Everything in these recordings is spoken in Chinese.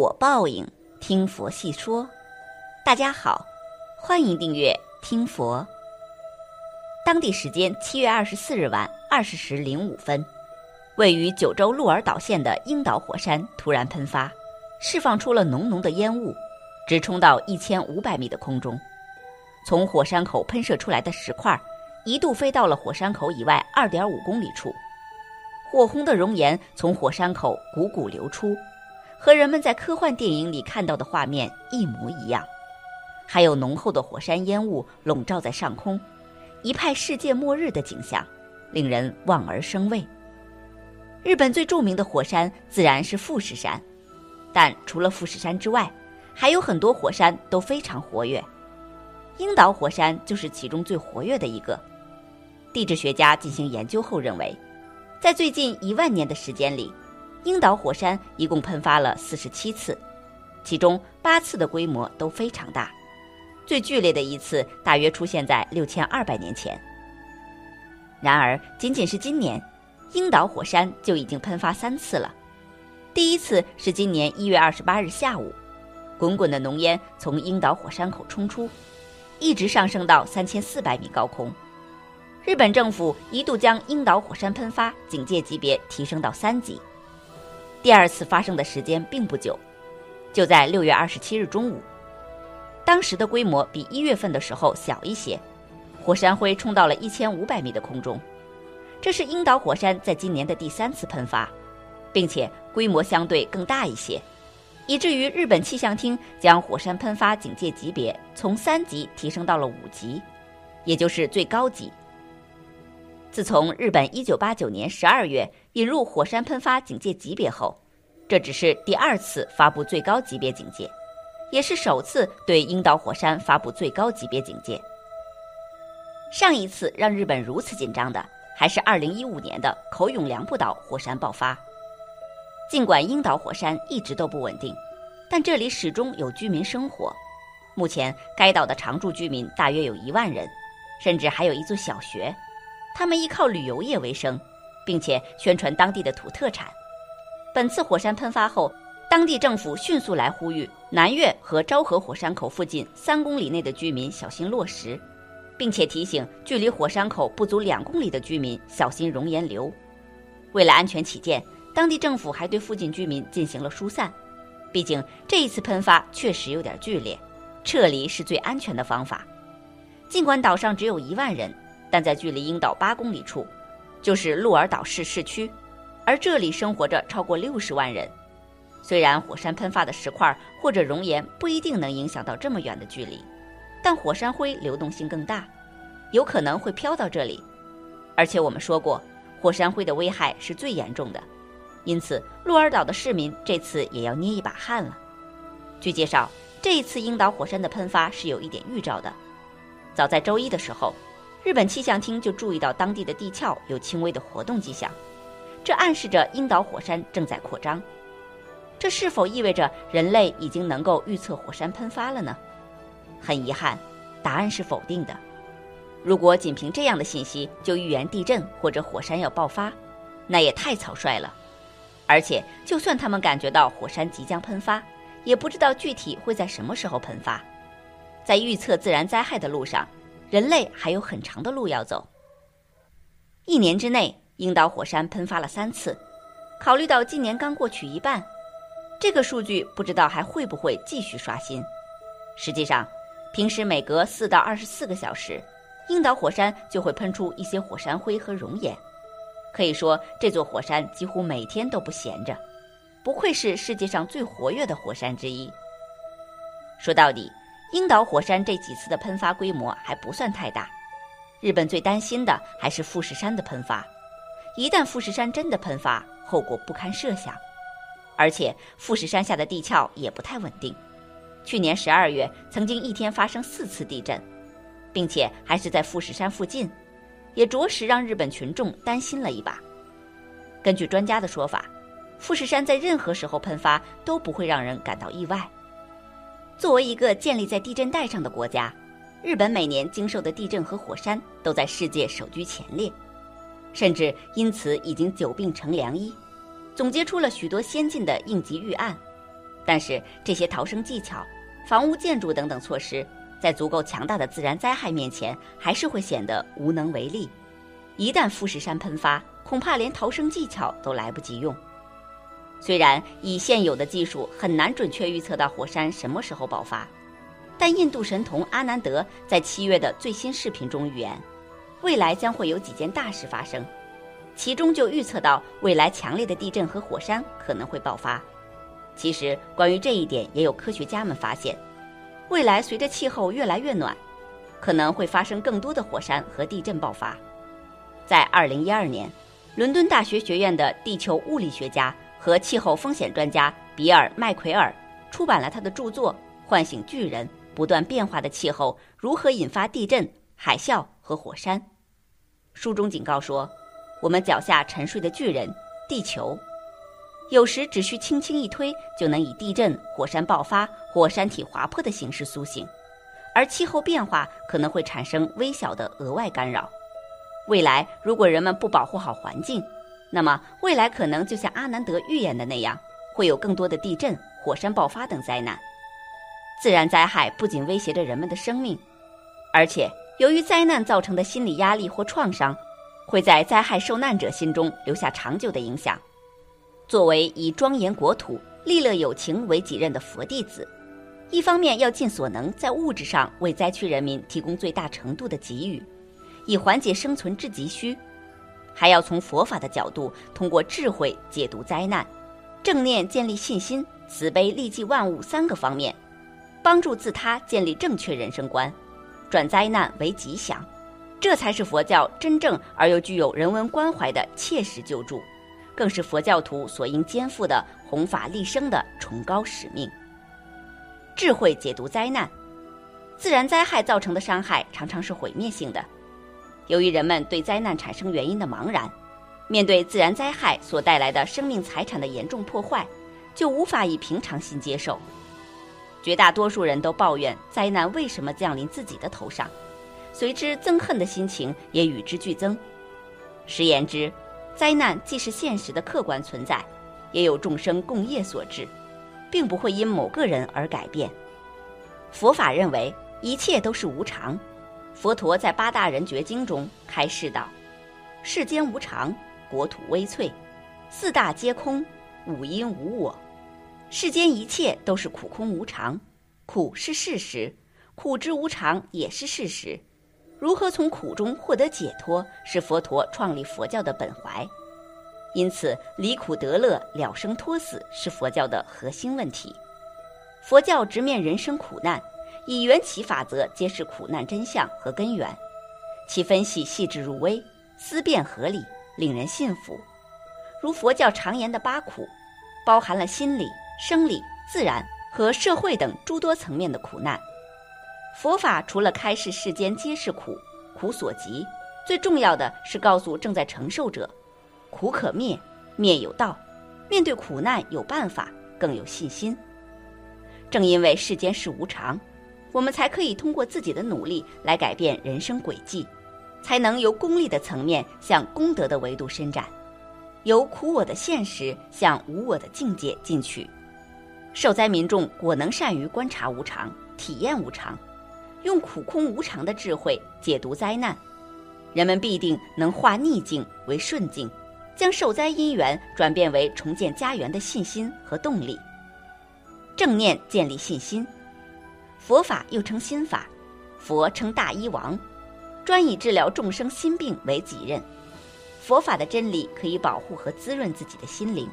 果报应，听佛细说。大家好，欢迎订阅听佛。当地时间七月二十四日晚二十时零五分，位于九州鹿儿岛县的樱岛火山突然喷发，释放出了浓浓的烟雾，直冲到一千五百米的空中。从火山口喷射出来的石块，一度飞到了火山口以外二点五公里处。火红的熔岩从火山口汩汩流出。和人们在科幻电影里看到的画面一模一样，还有浓厚的火山烟雾笼罩在上空，一派世界末日的景象，令人望而生畏。日本最著名的火山自然是富士山，但除了富士山之外，还有很多火山都非常活跃，樱岛火山就是其中最活跃的一个。地质学家进行研究后认为，在最近一万年的时间里。樱岛火山一共喷发了四十七次，其中八次的规模都非常大，最剧烈的一次大约出现在六千二百年前。然而，仅仅是今年，樱岛火山就已经喷发三次了。第一次是今年一月二十八日下午，滚滚的浓烟从樱岛火山口冲出，一直上升到三千四百米高空。日本政府一度将樱岛火山喷发警戒级别提升到三级。第二次发生的时间并不久，就在六月二十七日中午。当时的规模比一月份的时候小一些，火山灰冲到了一千五百米的空中。这是樱岛火山在今年的第三次喷发，并且规模相对更大一些，以至于日本气象厅将火山喷发警戒级别从三级提升到了五级，也就是最高级。自从日本一九八九年十二月引入火山喷发警戒级别后，这只是第二次发布最高级别警戒，也是首次对樱岛火山发布最高级别警戒。上一次让日本如此紧张的，还是二零一五年的口永良部岛火山爆发。尽管樱岛火山一直都不稳定，但这里始终有居民生活。目前该岛的常住居民大约有一万人，甚至还有一座小学。他们依靠旅游业为生，并且宣传当地的土特产。本次火山喷发后，当地政府迅速来呼吁南岳和昭和火山口附近三公里内的居民小心落石，并且提醒距离火山口不足两公里的居民小心熔岩流。为了安全起见，当地政府还对附近居民进行了疏散。毕竟这一次喷发确实有点剧烈，撤离是最安全的方法。尽管岛上只有一万人。但在距离樱岛八公里处，就是鹿儿岛市市区，而这里生活着超过六十万人。虽然火山喷发的石块或者熔岩不一定能影响到这么远的距离，但火山灰流动性更大，有可能会飘到这里。而且我们说过，火山灰的危害是最严重的，因此鹿儿岛的市民这次也要捏一把汗了。据介绍，这一次樱岛火山的喷发是有一点预兆的，早在周一的时候。日本气象厅就注意到当地的地壳有轻微的活动迹象，这暗示着樱岛火山正在扩张。这是否意味着人类已经能够预测火山喷发了呢？很遗憾，答案是否定的。如果仅凭这样的信息就预言地震或者火山要爆发，那也太草率了。而且，就算他们感觉到火山即将喷发，也不知道具体会在什么时候喷发。在预测自然灾害的路上。人类还有很长的路要走。一年之内，樱岛火山喷发了三次。考虑到今年刚过去一半，这个数据不知道还会不会继续刷新。实际上，平时每隔四到二十四个小时，樱岛火山就会喷出一些火山灰和熔岩。可以说，这座火山几乎每天都不闲着，不愧是世界上最活跃的火山之一。说到底。樱岛火山这几次的喷发规模还不算太大，日本最担心的还是富士山的喷发。一旦富士山真的喷发，后果不堪设想。而且富士山下的地壳也不太稳定，去年十二月曾经一天发生四次地震，并且还是在富士山附近，也着实让日本群众担心了一把。根据专家的说法，富士山在任何时候喷发都不会让人感到意外。作为一个建立在地震带上的国家，日本每年经受的地震和火山都在世界首居前列，甚至因此已经久病成良医，总结出了许多先进的应急预案。但是这些逃生技巧、房屋建筑等等措施，在足够强大的自然灾害面前，还是会显得无能为力。一旦富士山喷发，恐怕连逃生技巧都来不及用。虽然以现有的技术很难准确预测到火山什么时候爆发，但印度神童阿南德在七月的最新视频中预言，未来将会有几件大事发生，其中就预测到未来强烈的地震和火山可能会爆发。其实，关于这一点，也有科学家们发现，未来随着气候越来越暖，可能会发生更多的火山和地震爆发。在2012年，伦敦大学学院的地球物理学家和气候风险专家比尔·麦奎尔出版了他的著作《唤醒巨人：不断变化的气候如何引发地震、海啸和火山》。书中警告说，我们脚下沉睡的巨人——地球。有时只需轻轻一推，就能以地震、火山爆发或山体滑坡的形式苏醒，而气候变化可能会产生微小的额外干扰。未来如果人们不保护好环境，那么未来可能就像阿南德预言的那样，会有更多的地震、火山爆发等灾难。自然灾害不仅威胁着人们的生命，而且由于灾难造成的心理压力或创伤，会在灾害受难者心中留下长久的影响。作为以庄严国土、利乐有情为己任的佛弟子，一方面要尽所能在物质上为灾区人民提供最大程度的给予，以缓解生存之急需；还要从佛法的角度，通过智慧解读灾难、正念建立信心、慈悲利济万物三个方面，帮助自他建立正确人生观，转灾难为吉祥。这才是佛教真正而又具有人文关怀的切实救助。更是佛教徒所应肩负的弘法利生的崇高使命。智慧解读灾难，自然灾害造成的伤害常常是毁灭性的。由于人们对灾难产生原因的茫然，面对自然灾害所带来的生命财产的严重破坏，就无法以平常心接受。绝大多数人都抱怨灾难为什么降临自己的头上，随之憎恨的心情也与之俱增。实言之。灾难既是现实的客观存在，也有众生共业所致，并不会因某个人而改变。佛法认为一切都是无常。佛陀在八大人觉经中开示道：“世间无常，国土微脆，四大皆空，五阴无我。世间一切都是苦空无常，苦是事实，苦之无常也是事实。”如何从苦中获得解脱，是佛陀创立佛教的本怀。因此，离苦得乐、了生脱死是佛教的核心问题。佛教直面人生苦难，以缘起法则揭示苦难真相和根源，其分析细致入微，思辨合理，令人信服。如佛教常言的八苦，包含了心理、生理、自然和社会等诸多层面的苦难。佛法除了开示世间皆是苦，苦所及，最重要的是告诉正在承受者，苦可灭，灭有道，面对苦难有办法，更有信心。正因为世间事无常，我们才可以通过自己的努力来改变人生轨迹，才能由功利的层面向功德的维度伸展，由苦我的现实向无我的境界进取。受灾民众果能善于观察无常，体验无常。用苦空无常的智慧解读灾难，人们必定能化逆境为顺境，将受灾因缘转变为重建家园的信心和动力。正念建立信心，佛法又称心法，佛称大医王，专以治疗众生心病为己任。佛法的真理可以保护和滋润自己的心灵，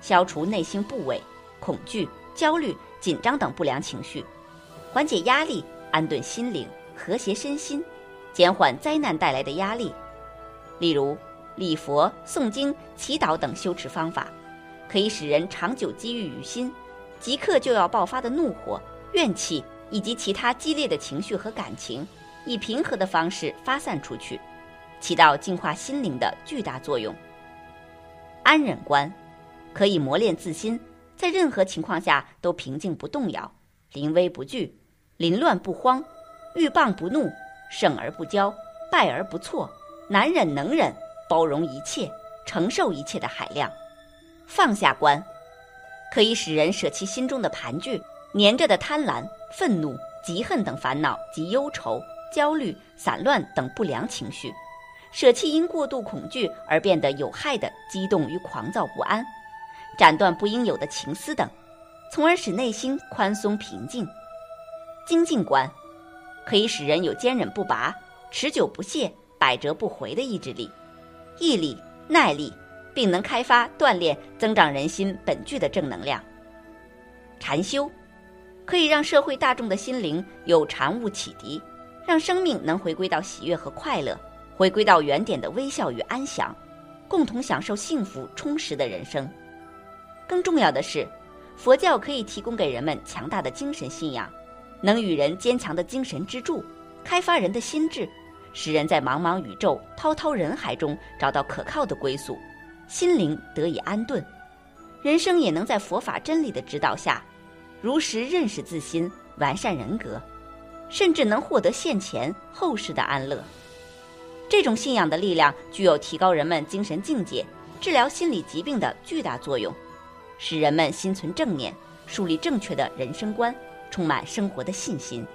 消除内心部位、恐惧、焦虑、紧张等不良情绪，缓解压力。安顿心灵，和谐身心，减缓灾难带来的压力。例如，礼佛、诵经、祈祷等修持方法，可以使人长久积郁于心，即刻就要爆发的怒火、怨气以及其他激烈的情绪和感情，以平和的方式发散出去，起到净化心灵的巨大作用。安忍观，可以磨练自心，在任何情况下都平静不动摇，临危不惧。凌乱不慌，遇谤不怒，胜而不骄，败而不挫，难忍能忍，包容一切，承受一切的海量，放下观，可以使人舍弃心中的盘踞、粘着的贪婪、愤怒、嫉恨等烦恼及忧愁、焦虑、散乱等不良情绪，舍弃因过度恐惧而变得有害的激动与狂躁不安，斩断不应有的情思等，从而使内心宽松平静。精进观可以使人有坚忍不拔、持久不懈、百折不回的意志力、毅力、耐力。并能开发、锻炼、增长人心本具的正能量。禅修可以让社会大众的心灵有禅悟启迪，让生命能回归到喜悦和快乐，回归到原点的微笑与安详，共同享受幸福充实的人生。更重要的是，佛教可以提供给人们强大的精神信仰，能与人坚强的精神支柱，开发人的心智，使人在茫茫宇宙、滔滔人海中找到可靠的归宿。心灵得以安顿，人生也能在佛法真理的指导下，如实认识自心，完善人格，甚至能获得现前后世的安乐。这种信仰的力量具有提高人们精神境界、治疗心理疾病的巨大作用，使人们心存正念，树立正确的人生观，充满生活的信心。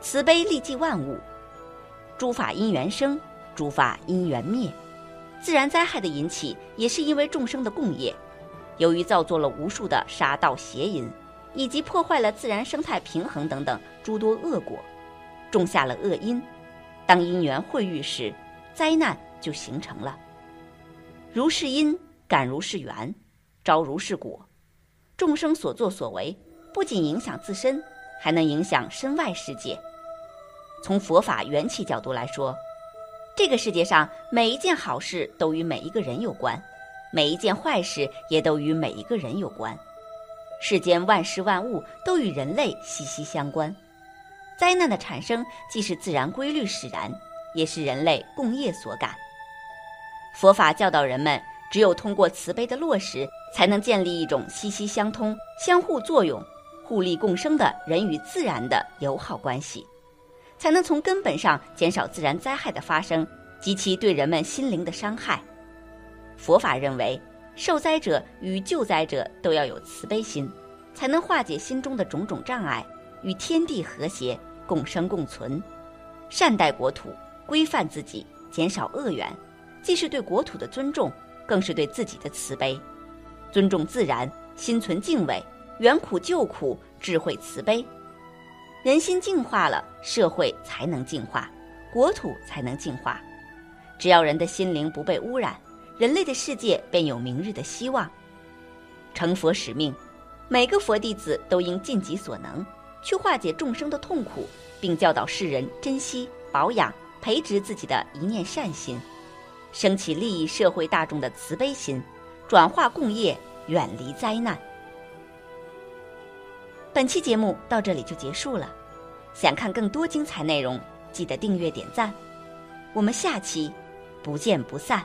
慈悲利济万物，诸法因缘生，诸法因缘灭。自然灾害的引起，也是因为众生的共业，由于造作了无数的杀盗邪淫，以及破坏了自然生态平衡等等诸多恶果，种下了恶因。当因缘会遇时，灾难就形成了。如是因，感如是缘，招如是果。众生所作所为，不仅影响自身，还能影响身外世界。从佛法缘起角度来说。这个世界上每一件好事都与每一个人有关，每一件坏事也都与每一个人有关。世间万事万物都与人类息息相关。灾难的产生既是自然规律使然，也是人类共业所感。佛法教导人们，只有通过慈悲的落实，才能建立一种息息相通、相互作用、互利共生的人与自然的友好关系。才能从根本上减少自然灾害的发生及其对人们心灵的伤害。佛法认为，受灾者与救灾者都要有慈悲心，才能化解心中的种种障碍，与天地和谐共生共存，善待国土，规范自己，减少恶缘，既是对国土的尊重，更是对自己的慈悲。尊重自然，心存敬畏，远苦救苦，智慧慈悲。人心净化了，社会才能净化，国土才能净化。只要人的心灵不被污染，人类的世界便有明日的希望。成佛使命，每个佛弟子都应尽己所能，去化解众生的痛苦，并教导世人珍惜、保养、培植自己的一念善心，升起利益社会大众的慈悲心，转化共业，远离灾难。本期节目到这里就结束了，想看更多精彩内容，记得订阅点赞，我们下期不见不散。